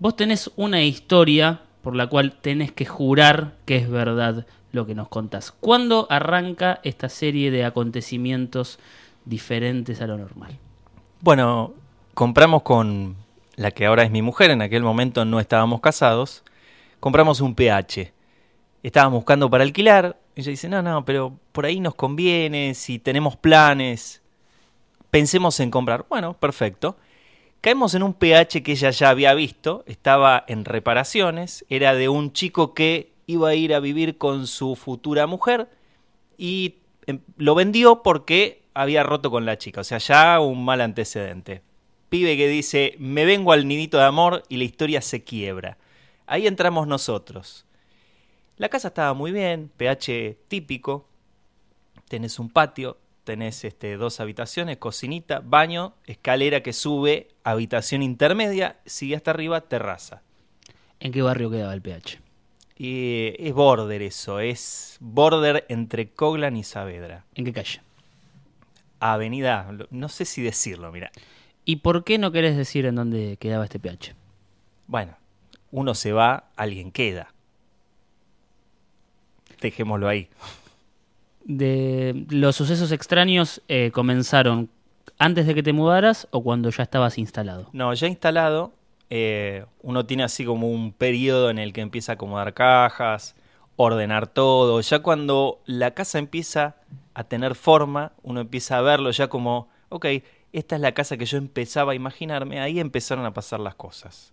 Vos tenés una historia por la cual tenés que jurar que es verdad lo que nos contás. ¿Cuándo arranca esta serie de acontecimientos diferentes a lo normal? Bueno, compramos con la que ahora es mi mujer, en aquel momento no estábamos casados, compramos un PH. Estábamos buscando para alquilar, ella dice, no, no, pero por ahí nos conviene, si tenemos planes, pensemos en comprar. Bueno, perfecto. Caemos en un PH que ella ya había visto, estaba en reparaciones, era de un chico que iba a ir a vivir con su futura mujer y em, lo vendió porque había roto con la chica, o sea, ya un mal antecedente. Pibe que dice, me vengo al nidito de amor y la historia se quiebra. Ahí entramos nosotros. La casa estaba muy bien, pH típico, tenés un patio, tenés este, dos habitaciones, cocinita, baño, escalera que sube, habitación intermedia, sigue hasta arriba, terraza. ¿En qué barrio quedaba el PH? Y es border eso, es border entre Coglan y Saavedra. ¿En qué calle? Avenida, no sé si decirlo, mira. ¿Y por qué no querés decir en dónde quedaba este PH? Bueno, uno se va, alguien queda. Dejémoslo ahí. De los sucesos extraños eh, comenzaron antes de que te mudaras o cuando ya estabas instalado. No, ya instalado, eh, uno tiene así como un periodo en el que empieza a acomodar cajas, ordenar todo. Ya cuando la casa empieza a tener forma, uno empieza a verlo ya como, ok, esta es la casa que yo empezaba a imaginarme, ahí empezaron a pasar las cosas.